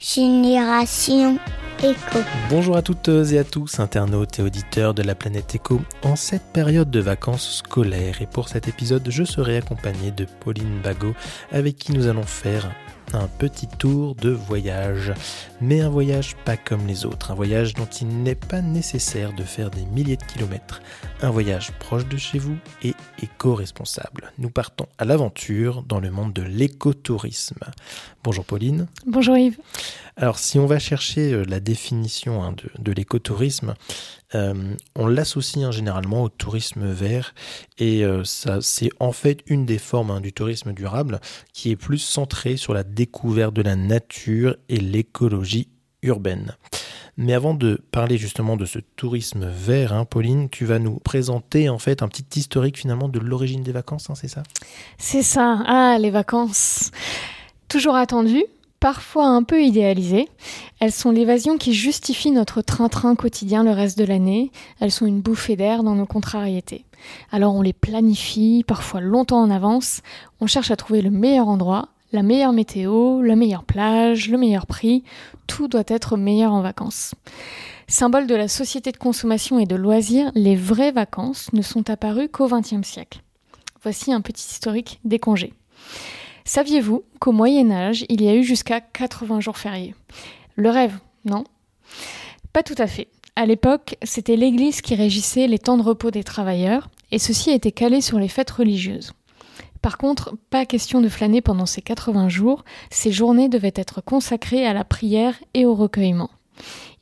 Génération Éco. Bonjour à toutes et à tous, internautes et auditeurs de la planète Éco, en cette période de vacances scolaires. Et pour cet épisode, je serai accompagné de Pauline Bagot, avec qui nous allons faire un petit tour de voyage. Mais un voyage pas comme les autres, un voyage dont il n'est pas nécessaire de faire des milliers de kilomètres, un voyage proche de chez vous et éco-responsable. Nous partons à l'aventure dans le monde de l'écotourisme. Bonjour Pauline. Bonjour Yves. Alors si on va chercher euh, la définition hein, de, de l'écotourisme, euh, on l'associe hein, généralement au tourisme vert et euh, ça c'est en fait une des formes hein, du tourisme durable qui est plus centrée sur la découverte de la nature et l'écologie urbaine. Mais avant de parler justement de ce tourisme vert, hein, Pauline, tu vas nous présenter en fait un petit historique finalement de l'origine des vacances, c'est ça? C'est ça, ah les vacances. Toujours attendues, parfois un peu idéalisées. Elles sont l'évasion qui justifie notre train-train quotidien le reste de l'année. Elles sont une bouffée d'air dans nos contrariétés. Alors on les planifie, parfois longtemps en avance. On cherche à trouver le meilleur endroit, la meilleure météo, la meilleure plage, le meilleur prix. Tout doit être meilleur en vacances. Symbole de la société de consommation et de loisirs, les vraies vacances ne sont apparues qu'au XXe siècle. Voici un petit historique des congés. Saviez-vous qu'au Moyen Âge, il y a eu jusqu'à 80 jours fériés? Le rêve, non? Pas tout à fait. À l'époque, c'était l'Église qui régissait les temps de repos des travailleurs, et ceci était calé sur les fêtes religieuses. Par contre, pas question de flâner pendant ces 80 jours, ces journées devaient être consacrées à la prière et au recueillement.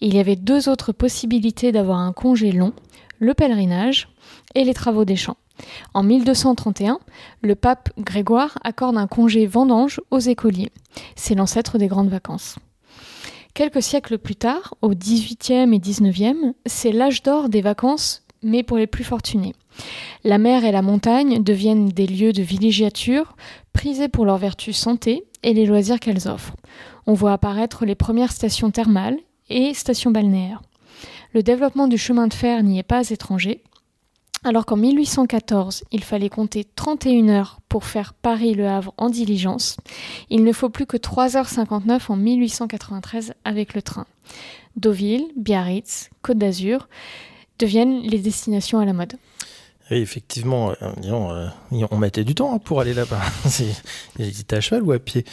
Il y avait deux autres possibilités d'avoir un congé long, le pèlerinage et les travaux des champs. En 1231, le pape Grégoire accorde un congé vendange aux écoliers. C'est l'ancêtre des grandes vacances. Quelques siècles plus tard, au XVIIIe et XIXe, c'est l'âge d'or des vacances, mais pour les plus fortunés. La mer et la montagne deviennent des lieux de villégiature, prisés pour leur vertu santé et les loisirs qu'elles offrent. On voit apparaître les premières stations thermales et stations balnéaires. Le développement du chemin de fer n'y est pas étranger. Alors qu'en 1814, il fallait compter 31 heures pour faire Paris-Le Havre en diligence, il ne faut plus que 3h59 en 1893 avec le train. Deauville, Biarritz, Côte d'Azur deviennent les destinations à la mode. Oui, effectivement, euh, euh, on mettait du temps hein, pour aller là-bas. C'était à cheval ou à pied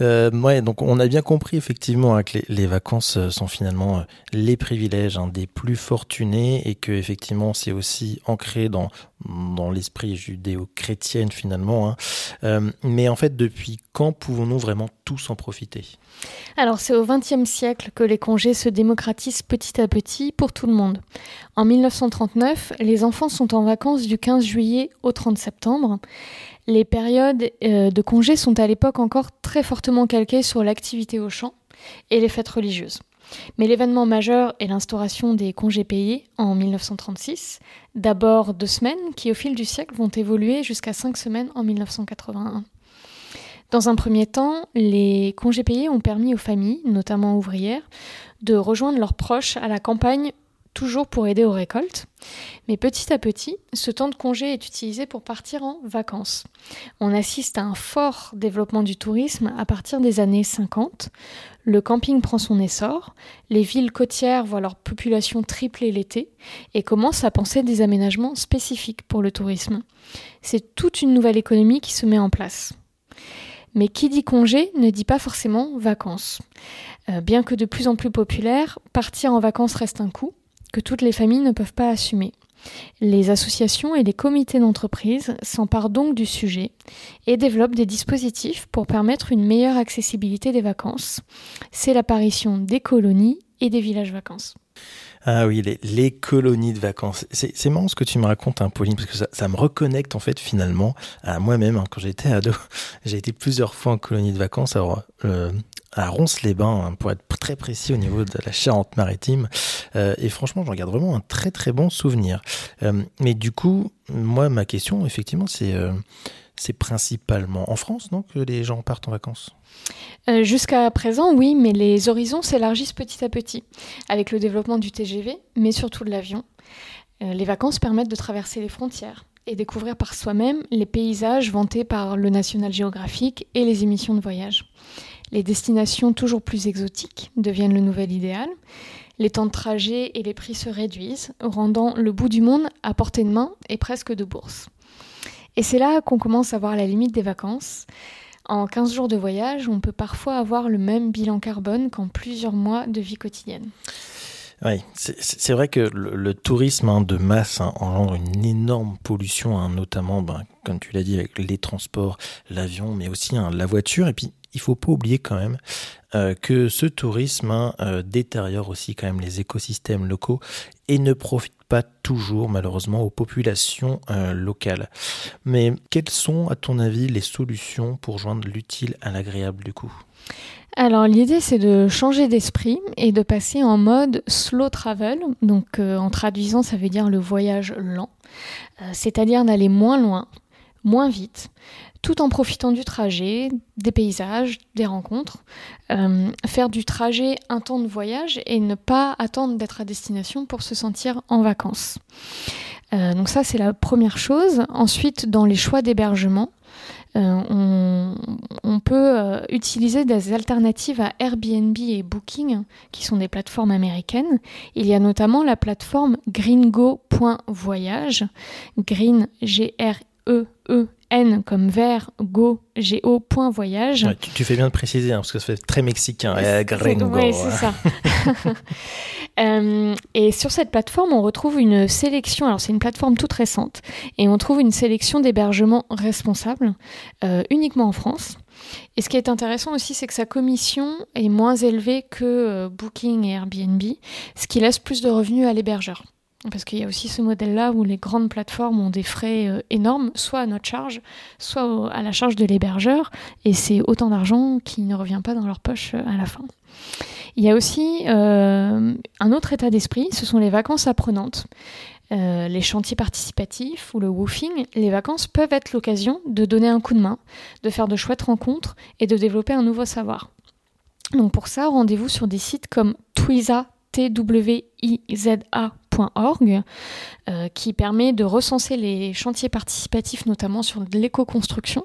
euh, Ouais, donc on a bien compris effectivement hein, que les, vacances euh, sont finalement les privilèges hein, des plus fortunés et que effectivement c'est aussi ancré dans dans l'esprit judéo-chrétienne finalement. Hein. Euh, mais en fait, depuis quand pouvons-nous vraiment tous en profiter? Alors c'est au XXe siècle que les congés se démocratisent petit à petit pour tout le monde. En 1939, les enfants sont en vacances du 15 juillet au 30 septembre. Les périodes euh, de congés sont à l'époque encore très fortement calquées sur l'activité au champ et les fêtes religieuses. Mais l'événement majeur est l'instauration des congés payés en 1936, d'abord deux semaines qui au fil du siècle vont évoluer jusqu'à cinq semaines en 1981. Dans un premier temps, les congés payés ont permis aux familles, notamment ouvrières, de rejoindre leurs proches à la campagne toujours pour aider aux récoltes. Mais petit à petit, ce temps de congé est utilisé pour partir en vacances. On assiste à un fort développement du tourisme à partir des années 50. Le camping prend son essor, les villes côtières voient leur population tripler l'été et commencent à penser des aménagements spécifiques pour le tourisme. C'est toute une nouvelle économie qui se met en place. Mais qui dit congé ne dit pas forcément vacances. Euh, bien que de plus en plus populaire, partir en vacances reste un coût que toutes les familles ne peuvent pas assumer. Les associations et les comités d'entreprise s'emparent donc du sujet et développent des dispositifs pour permettre une meilleure accessibilité des vacances. C'est l'apparition des colonies et des villages vacances. Ah oui, les, colonies de vacances. C'est marrant ce que tu me racontes, hein, Pauline, parce que ça, me reconnecte en fait finalement à moi-même. Hein, quand j'étais ado, j'ai été plusieurs fois en colonie de vacances. Alors, euh, à Ronces-les-Bains, hein, pour être très précis au niveau de la Charente-Maritime. Euh, et franchement, j'en garde vraiment un très très bon souvenir. Euh, mais du coup, moi, ma question, effectivement, c'est c'est principalement en France, non, que les gens partent en vacances? Euh, Jusqu'à présent, oui, mais les horizons s'élargissent petit à petit, avec le développement du TGV, mais surtout de l'avion. Euh, les vacances permettent de traverser les frontières et découvrir par soi-même les paysages vantés par le National Geographic et les émissions de voyage. Les destinations toujours plus exotiques deviennent le nouvel idéal. Les temps de trajet et les prix se réduisent, rendant le bout du monde à portée de main et presque de bourse. Et c'est là qu'on commence à voir la limite des vacances. En 15 jours de voyage, on peut parfois avoir le même bilan carbone qu'en plusieurs mois de vie quotidienne. Oui, c'est vrai que le, tourisme hein, de masse hein, engendre une énorme pollution, hein, notamment, ben, comme tu l'as dit, avec les transports, l'avion, mais aussi la voiture. Et puis, il faut pas oublier quand même euh, que ce tourisme euh, détériore aussi quand même les écosystèmes locaux et ne profite pas toujours malheureusement aux populations euh, locales. Mais quelles sont à ton avis les solutions pour joindre l'utile à l'agréable du coup? Alors l'idée c'est de changer d'esprit et de passer en mode slow travel, donc en traduisant ça veut dire le voyage lent, c'est-à-dire d'aller moins loin, moins vite, tout en profitant du trajet, des paysages, des rencontres. Euh, faire du trajet un temps de voyage et ne pas attendre d'être à destination pour se sentir en vacances. Euh, donc ça, c'est la première chose. Ensuite, dans les choix d'hébergement, euh, on, peut utiliser des alternatives à Airbnb et Booking, qui sont des plateformes américaines. Il y a notamment la plateforme gringo.voyage, green, G-R-E-E N comme vert, go, go, point voyage. tu, fais bien de préciser, hein, parce que ça fait très mexicain. Oui, c'est ça. Euh, et sur cette plateforme, on retrouve une sélection, alors c'est une plateforme toute récente, et on trouve une sélection d'hébergements responsables, euh, uniquement en France. Et ce qui est intéressant aussi, c'est que sa commission est moins élevée que euh, Booking et Airbnb, ce qui laisse plus de revenus à l'hébergeur. Parce qu'il y a aussi ce modèle-là où les grandes plateformes ont des frais euh, énormes, soit à notre charge, soit à la charge de l'hébergeur, et c'est autant d'argent qui ne revient pas dans leur poche euh, à la fin. Il y a aussi euh, un autre état d'esprit, ce sont les vacances apprenantes. les chantiers participatifs ou le woofing, les vacances peuvent être l'occasion de donner un coup de main, de faire de chouettes rencontres et de développer un nouveau savoir. Donc pour ça, rendez-vous sur des sites comme Twiza, T-W-I-Z-A euh, qui permet de recenser les chantiers participatifs, notamment sur l'éco-construction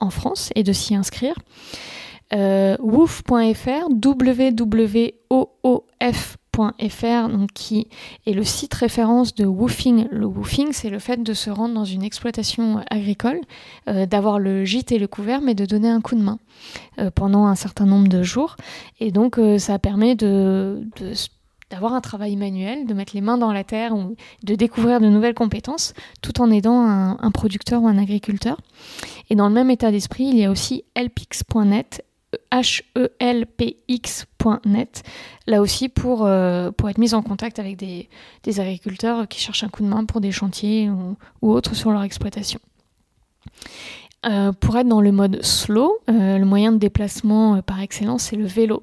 en France, et de s'y inscrire. Euh, woof.fr, www.oof.fr, qui est le site référence de woofing. Le woofing, c'est le fait de se rendre dans une exploitation agricole, euh, d'avoir le gîte et le couvert, mais de donner un coup de main euh, pendant un certain nombre de jours. Et donc, ça permet de, de d'avoir un travail manuel, de mettre les mains dans la terre ou de découvrir de nouvelles compétences tout en aidant un, producteur ou un agriculteur. Et dans le même état d'esprit, il y a aussi helpix.net, H-E-L-P-X.net, là aussi pour, euh, pour être mis en contact avec des, agriculteurs qui cherchent un coup de main pour des chantiers ou, autres sur leur exploitation. Euh, pour être dans le mode slow, euh, le moyen de déplacement par excellence, c'est le vélo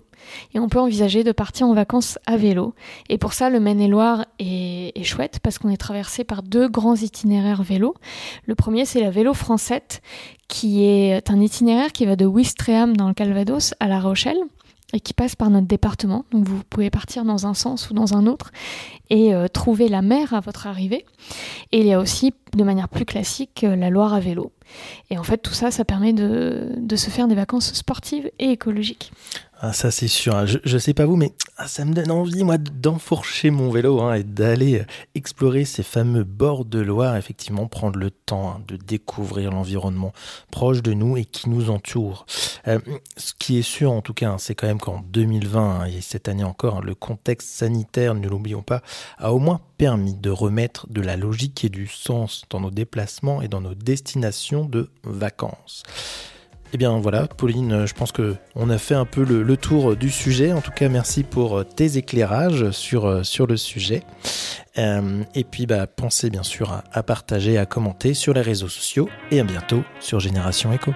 et on peut envisager de partir en vacances à vélo. Et pour ça, le Maine-et-Loire est, chouette parce qu'on est traversé par deux grands itinéraires vélo. Le premier, c'est la vélo française, qui est un itinéraire qui va de Ouistreham dans le Calvados à La Rochelle et qui passe par notre département. Donc vous pouvez partir dans un sens ou dans un autre et euh, trouver la mer à votre arrivée. Et il y a aussi, de manière plus classique, euh, la Loire à vélo. Et en fait, tout ça, ça permet de se faire des vacances sportives et écologiques. Ah, ça c'est sûr. Hein. Je, je sais pas vous, mais ah, ça me donne envie, moi, d'enfourcher mon vélo hein, et d'aller euh, explorer ces fameux bords de Loire. Effectivement, prendre le temps hein, de découvrir l'environnement proche de nous et qui nous entoure. Euh, ce qui est sûr, en tout cas, c'est quand même qu'en 2020 et cette année encore, le contexte sanitaire, ne l'oublions pas, a au moins permis de remettre de la logique et du sens dans nos déplacements et dans nos destinations de vacances. Eh bien voilà, Pauline, je pense que on a fait un peu le, tour du sujet. En tout cas, merci pour tes éclairages sur, sur le sujet. Euh, et puis, bah, pensez bien sûr à, à partager, à commenter sur les réseaux sociaux. Et à bientôt sur Génération Echo.